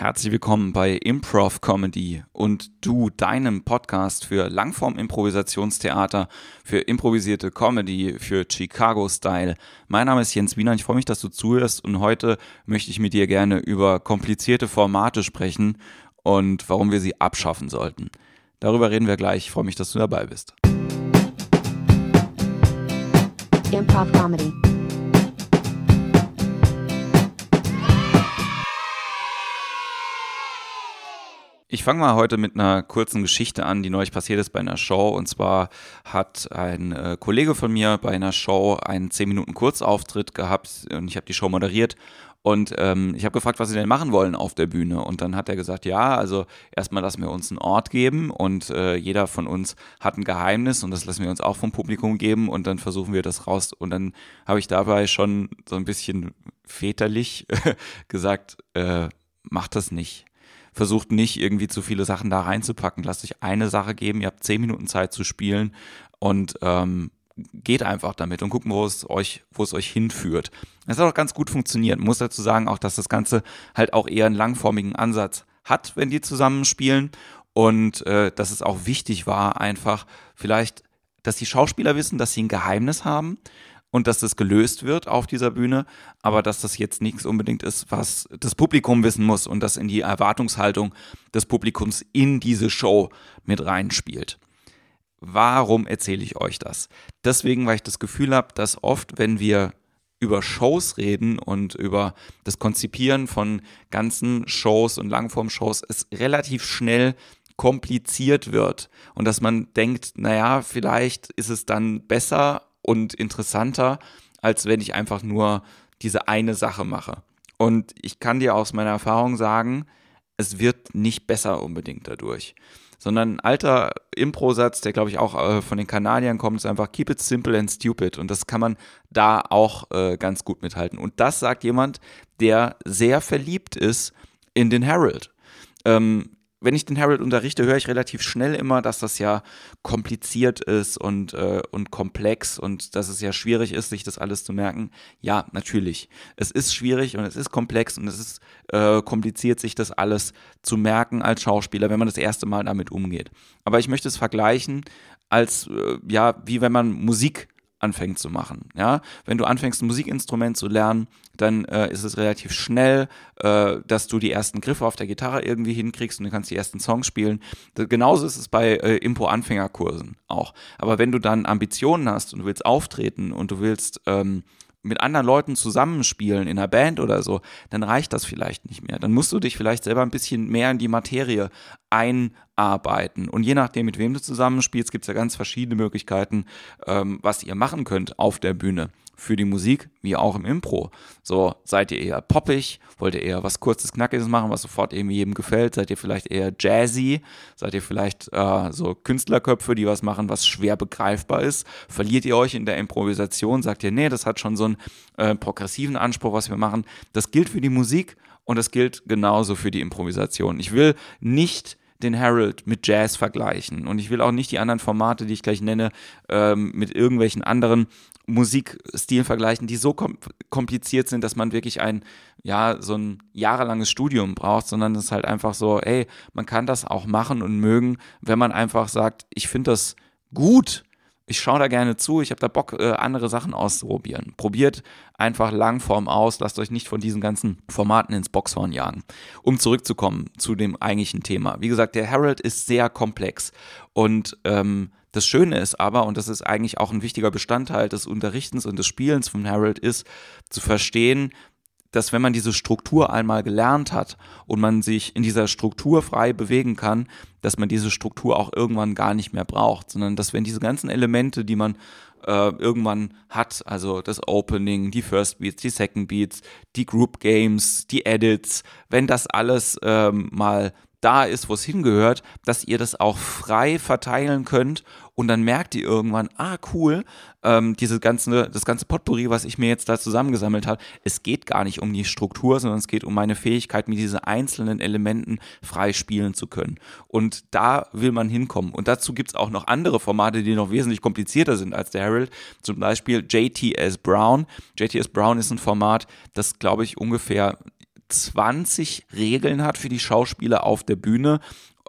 Herzlich willkommen bei Improv Comedy und du, deinem Podcast für Langform-Improvisationstheater, für improvisierte Comedy, für Chicago-Style. Mein Name ist Jens Wiener, ich freue mich, dass du zuhörst und heute möchte ich mit dir gerne über komplizierte Formate sprechen und warum wir sie abschaffen sollten. Darüber reden wir gleich. Ich freue mich, dass du dabei bist. Improv Comedy. Ich fange mal heute mit einer kurzen Geschichte an, die neulich passiert ist bei einer Show. Und zwar hat ein äh, Kollege von mir bei einer Show einen 10 Minuten Kurzauftritt gehabt und ich habe die Show moderiert. Und ähm, ich habe gefragt, was sie denn machen wollen auf der Bühne. Und dann hat er gesagt, ja, also erstmal lassen wir uns einen Ort geben und äh, jeder von uns hat ein Geheimnis und das lassen wir uns auch vom Publikum geben und dann versuchen wir das raus. Und dann habe ich dabei schon so ein bisschen väterlich gesagt, äh, macht das nicht versucht nicht irgendwie zu viele Sachen da reinzupacken. Lasst euch eine Sache geben, ihr habt zehn Minuten Zeit zu spielen und ähm, geht einfach damit und guckt, wo es euch, wo es euch hinführt. Das hat auch ganz gut funktioniert. muss dazu sagen auch, dass das Ganze halt auch eher einen langformigen Ansatz hat, wenn die zusammenspielen und äh, dass es auch wichtig war, einfach vielleicht, dass die Schauspieler wissen, dass sie ein Geheimnis haben und dass das gelöst wird auf dieser Bühne, aber dass das jetzt nichts unbedingt ist, was das Publikum wissen muss und das in die Erwartungshaltung des Publikums in diese Show mit reinspielt. Warum erzähle ich euch das? Deswegen, weil ich das Gefühl habe, dass oft, wenn wir über Shows reden und über das Konzipieren von ganzen Shows und Langform-Shows, es relativ schnell kompliziert wird und dass man denkt, naja, vielleicht ist es dann besser und interessanter, als wenn ich einfach nur diese eine Sache mache. Und ich kann dir aus meiner Erfahrung sagen, es wird nicht besser unbedingt dadurch. Sondern ein alter Impro-Satz, der glaube ich auch äh, von den Kanadiern kommt, ist einfach keep it simple and stupid. Und das kann man da auch äh, ganz gut mithalten. Und das sagt jemand, der sehr verliebt ist in den Herald. Ähm, wenn ich den Harold unterrichte, höre ich relativ schnell immer, dass das ja kompliziert ist und, äh, und komplex und dass es ja schwierig ist, sich das alles zu merken. Ja, natürlich. Es ist schwierig und es ist komplex und es ist äh, kompliziert, sich das alles zu merken als Schauspieler, wenn man das erste Mal damit umgeht. Aber ich möchte es vergleichen als, äh, ja, wie wenn man Musik anfängt zu machen. Ja, wenn du anfängst, ein Musikinstrument zu lernen, dann äh, ist es relativ schnell, äh, dass du die ersten Griffe auf der Gitarre irgendwie hinkriegst und du kannst die ersten Songs spielen. Das, genauso ist es bei äh, Impo-Anfängerkursen auch. Aber wenn du dann Ambitionen hast und du willst auftreten und du willst ähm, mit anderen Leuten zusammenspielen in einer Band oder so, dann reicht das vielleicht nicht mehr. Dann musst du dich vielleicht selber ein bisschen mehr in die Materie einarbeiten. Und je nachdem, mit wem du zusammenspielst, gibt es ja ganz verschiedene Möglichkeiten, ähm, was ihr machen könnt auf der Bühne für die Musik, wie auch im Impro. So, seid ihr eher poppig? Wollt ihr eher was kurzes, knackiges machen, was sofort irgendwie jedem gefällt? Seid ihr vielleicht eher jazzy? Seid ihr vielleicht äh, so Künstlerköpfe, die was machen, was schwer begreifbar ist? Verliert ihr euch in der Improvisation? Sagt ihr, nee, das hat schon so einen äh, progressiven Anspruch, was wir machen? Das gilt für die Musik und das gilt genauso für die Improvisation. Ich will nicht den Herald mit Jazz vergleichen und ich will auch nicht die anderen Formate, die ich gleich nenne, ähm, mit irgendwelchen anderen Musikstil vergleichen, die so kompliziert sind, dass man wirklich ein, ja, so ein jahrelanges Studium braucht, sondern es ist halt einfach so, ey, man kann das auch machen und mögen, wenn man einfach sagt, ich finde das gut. Ich schaue da gerne zu, ich habe da Bock, äh, andere Sachen auszuprobieren. Probiert einfach Langform aus, lasst euch nicht von diesen ganzen Formaten ins Boxhorn jagen. Um zurückzukommen zu dem eigentlichen Thema. Wie gesagt, der Herald ist sehr komplex und ähm, das Schöne ist aber, und das ist eigentlich auch ein wichtiger Bestandteil des Unterrichtens und des Spielens von Harold, ist zu verstehen, dass wenn man diese Struktur einmal gelernt hat und man sich in dieser Struktur frei bewegen kann, dass man diese Struktur auch irgendwann gar nicht mehr braucht, sondern dass wenn diese ganzen Elemente, die man äh, irgendwann hat, also das Opening, die First Beats, die Second Beats, die Group Games, die Edits, wenn das alles ähm, mal da ist, wo es hingehört, dass ihr das auch frei verteilen könnt und dann merkt ihr irgendwann, ah cool, ähm, diese ganze, das ganze Potpourri, was ich mir jetzt da zusammengesammelt habe, es geht gar nicht um die Struktur, sondern es geht um meine Fähigkeit, mit diesen einzelnen Elementen frei spielen zu können. Und da will man hinkommen. Und dazu gibt es auch noch andere Formate, die noch wesentlich komplizierter sind als der Herald. Zum Beispiel JTS Brown. JTS Brown ist ein Format, das, glaube ich, ungefähr 20 Regeln hat für die Schauspieler auf der Bühne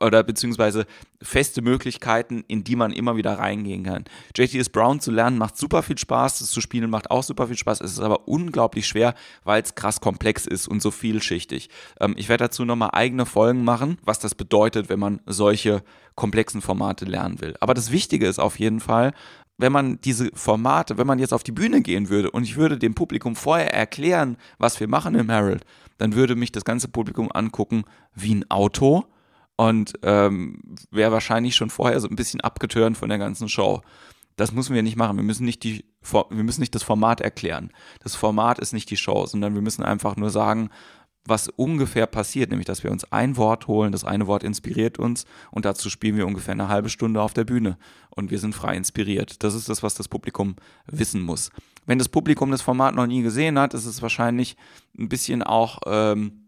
oder beziehungsweise feste Möglichkeiten, in die man immer wieder reingehen kann. JTS Brown zu lernen macht super viel Spaß, das zu spielen macht auch super viel Spaß. Es ist aber unglaublich schwer, weil es krass komplex ist und so vielschichtig. Ähm, ich werde dazu nochmal eigene Folgen machen, was das bedeutet, wenn man solche komplexen Formate lernen will. Aber das Wichtige ist auf jeden Fall, wenn man diese Formate, wenn man jetzt auf die Bühne gehen würde und ich würde dem Publikum vorher erklären, was wir machen im Herald, dann würde mich das ganze Publikum angucken wie ein Auto und ähm, wäre wahrscheinlich schon vorher so ein bisschen abgeturnt von der ganzen Show. Das müssen wir nicht machen. Wir müssen nicht, die, wir müssen nicht das Format erklären. Das Format ist nicht die Show, sondern wir müssen einfach nur sagen, was ungefähr passiert, nämlich dass wir uns ein Wort holen, das eine Wort inspiriert uns und dazu spielen wir ungefähr eine halbe Stunde auf der Bühne und wir sind frei inspiriert. Das ist das, was das Publikum wissen muss. Wenn das Publikum das Format noch nie gesehen hat, ist es wahrscheinlich ein bisschen auch ähm,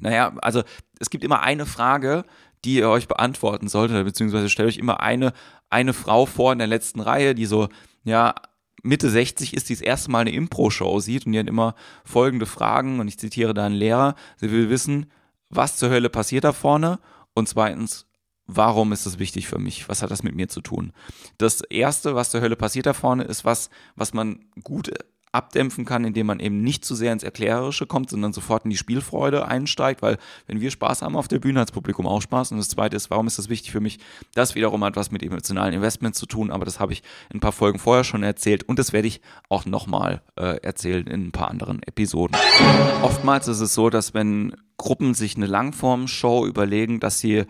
naja, also es gibt immer eine Frage, die ihr euch beantworten solltet, beziehungsweise stellt euch immer eine, eine Frau vor in der letzten Reihe, die so, ja, Mitte 60 ist, die das erste Mal eine Impro-Show sieht und die hat immer folgende Fragen und ich zitiere da einen Lehrer. Sie will wissen, was zur Hölle passiert da vorne und zweitens, warum ist das wichtig für mich? Was hat das mit mir zu tun? Das erste, was zur Hölle passiert da vorne, ist was, was man gut abdämpfen kann, indem man eben nicht zu sehr ins Erklärerische kommt, sondern sofort in die Spielfreude einsteigt, weil wenn wir Spaß haben auf der Bühne, hat das Publikum auch Spaß. Und das Zweite ist, warum ist das wichtig für mich? Das wiederum hat was mit emotionalen Investments zu tun, aber das habe ich in ein paar Folgen vorher schon erzählt und das werde ich auch nochmal äh, erzählen in ein paar anderen Episoden. Oftmals ist es so, dass wenn Gruppen sich eine Langform-Show überlegen, dass sie äh,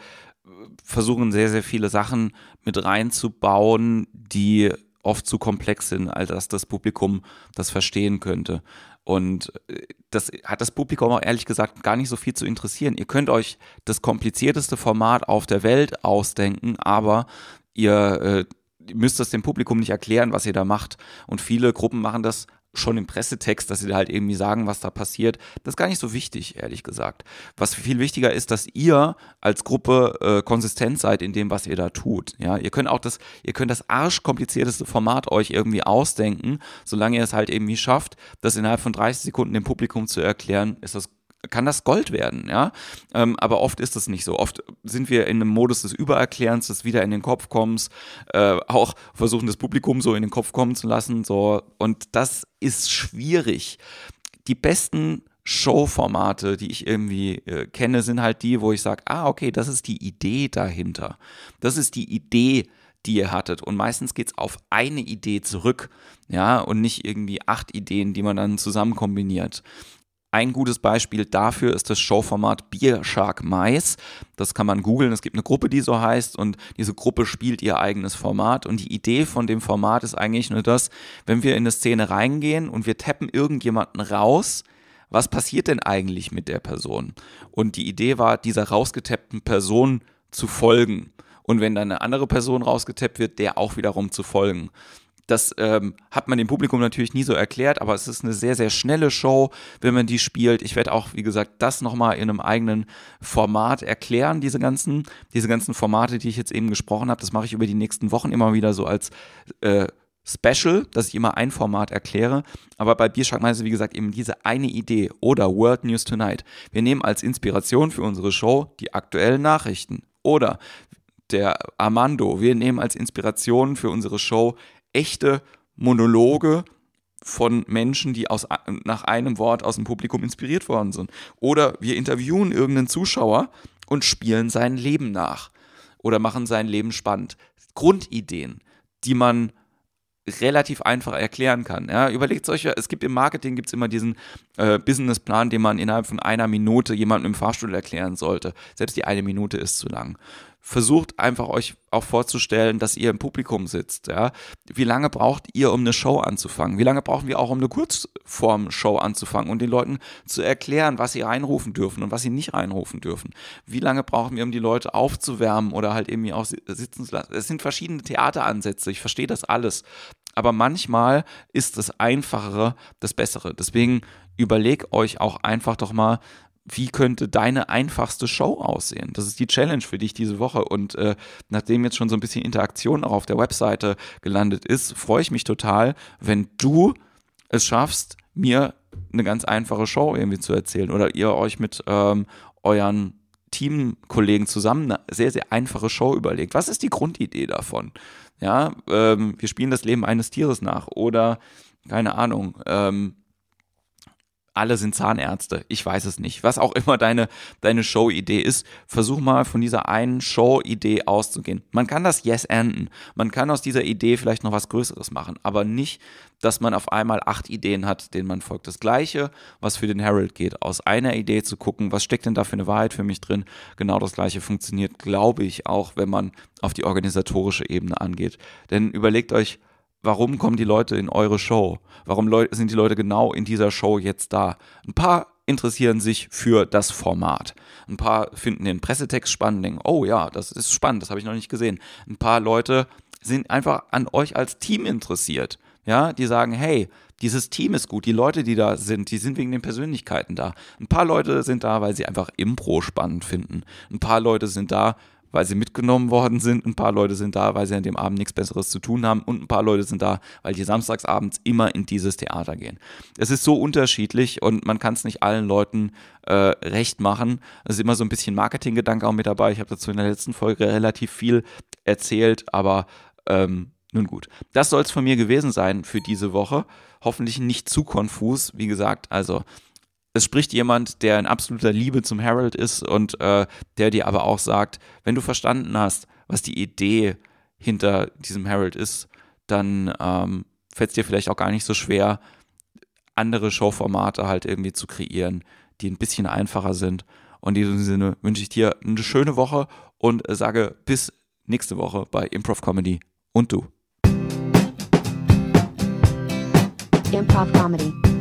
versuchen, sehr, sehr viele Sachen mit reinzubauen, die oft zu komplex sind, als dass das Publikum das verstehen könnte. Und äh, das hat das Publikum auch ehrlich gesagt gar nicht so viel zu interessieren. Ihr könnt euch das komplizierteste Format auf der Welt ausdenken, aber ihr äh, müsst es dem Publikum nicht erklären, was ihr da macht. Und viele Gruppen machen das schon im Pressetext, dass sie halt irgendwie sagen, was da passiert. Das ist gar nicht so wichtig, ehrlich gesagt. Was viel wichtiger ist, dass ihr als Gruppe äh, konsistent seid in dem, was ihr da tut. Ja, ihr könnt auch das, ihr könnt das arschkomplizierteste Format euch irgendwie ausdenken, solange ihr es halt irgendwie schafft, das innerhalb von 30 Sekunden dem Publikum zu erklären, ist das kann das Gold werden, ja. Ähm, aber oft ist es nicht so. Oft sind wir in einem Modus des Übererklärens, des wieder in den Kopf kommens, äh, auch versuchen das Publikum so in den Kopf kommen zu lassen, so. Und das ist schwierig. Die besten Showformate, die ich irgendwie äh, kenne, sind halt die, wo ich sage, ah, okay, das ist die Idee dahinter. Das ist die Idee, die ihr hattet. Und meistens geht es auf eine Idee zurück, ja, und nicht irgendwie acht Ideen, die man dann zusammen kombiniert. Ein gutes Beispiel dafür ist das Showformat Beer Shark Mais. Das kann man googeln. Es gibt eine Gruppe, die so heißt und diese Gruppe spielt ihr eigenes Format. Und die Idee von dem Format ist eigentlich nur das, wenn wir in eine Szene reingehen und wir tappen irgendjemanden raus, was passiert denn eigentlich mit der Person? Und die Idee war, dieser rausgetappten Person zu folgen. Und wenn dann eine andere Person rausgetappt wird, der auch wiederum zu folgen. Das ähm, hat man dem Publikum natürlich nie so erklärt, aber es ist eine sehr, sehr schnelle Show, wenn man die spielt. Ich werde auch, wie gesagt, das nochmal in einem eigenen Format erklären, diese ganzen, diese ganzen Formate, die ich jetzt eben gesprochen habe. Das mache ich über die nächsten Wochen immer wieder so als äh, Special, dass ich immer ein Format erkläre. Aber bei Bierschrank meinte wie gesagt, eben diese eine Idee oder World News Tonight. Wir nehmen als Inspiration für unsere Show die aktuellen Nachrichten. Oder der Armando, wir nehmen als Inspiration für unsere Show echte Monologe von Menschen, die aus, nach einem Wort aus dem Publikum inspiriert worden sind. Oder wir interviewen irgendeinen Zuschauer und spielen sein Leben nach oder machen sein Leben spannend. Grundideen, die man relativ einfach erklären kann. Ja, überlegt euch, es gibt im Marketing gibt's immer diesen äh, Businessplan, den man innerhalb von einer Minute jemandem im Fahrstuhl erklären sollte. Selbst die eine Minute ist zu lang versucht einfach euch auch vorzustellen, dass ihr im Publikum sitzt. Ja? Wie lange braucht ihr, um eine Show anzufangen? Wie lange brauchen wir auch, um eine Kurzform-Show anzufangen und den Leuten zu erklären, was sie reinrufen dürfen und was sie nicht reinrufen dürfen? Wie lange brauchen wir, um die Leute aufzuwärmen oder halt irgendwie auch sitzen zu lassen? Es sind verschiedene Theateransätze, ich verstehe das alles. Aber manchmal ist das Einfachere das Bessere. Deswegen überleg euch auch einfach doch mal, wie könnte deine einfachste Show aussehen? Das ist die Challenge für dich diese Woche. Und äh, nachdem jetzt schon so ein bisschen Interaktion auch auf der Webseite gelandet ist, freue ich mich total, wenn du es schaffst, mir eine ganz einfache Show irgendwie zu erzählen oder ihr euch mit ähm, euren Teamkollegen zusammen eine sehr, sehr einfache Show überlegt. Was ist die Grundidee davon? Ja, ähm, wir spielen das Leben eines Tieres nach oder keine Ahnung, ähm, alle sind Zahnärzte. Ich weiß es nicht. Was auch immer deine, deine Show-Idee ist, versuch mal von dieser einen Show-Idee auszugehen. Man kann das Yes enden. Man kann aus dieser Idee vielleicht noch was Größeres machen, aber nicht, dass man auf einmal acht Ideen hat, denen man folgt. Das Gleiche, was für den Herald geht. Aus einer Idee zu gucken, was steckt denn da für eine Wahrheit für mich drin? Genau das Gleiche funktioniert, glaube ich, auch, wenn man auf die organisatorische Ebene angeht. Denn überlegt euch, warum kommen die Leute in eure Show? Warum sind die Leute genau in dieser Show jetzt da? Ein paar interessieren sich für das Format. Ein paar finden den Pressetext spannend, denken, oh ja, das ist spannend, das habe ich noch nicht gesehen. Ein paar Leute sind einfach an euch als Team interessiert. Ja, die sagen, hey, dieses Team ist gut, die Leute, die da sind, die sind wegen den Persönlichkeiten da. Ein paar Leute sind da, weil sie einfach Impro spannend finden. Ein paar Leute sind da, weil sie mitgenommen worden sind. Ein paar Leute sind da, weil sie an dem Abend nichts Besseres zu tun haben. Und ein paar Leute sind da, weil die samstagsabends immer in dieses Theater gehen. Es ist so unterschiedlich und man kann es nicht allen Leuten äh, recht machen. Es ist immer so ein bisschen Marketinggedanke auch mit dabei. Ich habe dazu in der letzten Folge relativ viel erzählt, aber ähm, nun gut. Das soll es von mir gewesen sein für diese Woche. Hoffentlich nicht zu konfus. Wie gesagt, also es spricht jemand, der in absoluter Liebe zum Harold ist und äh, der dir aber auch sagt, wenn du verstanden hast, was die Idee hinter diesem Harold ist, dann ähm, fällt es dir vielleicht auch gar nicht so schwer, andere Showformate halt irgendwie zu kreieren, die ein bisschen einfacher sind. Und in diesem Sinne wünsche ich dir eine schöne Woche und sage bis nächste Woche bei Improv Comedy und du. Improv Comedy.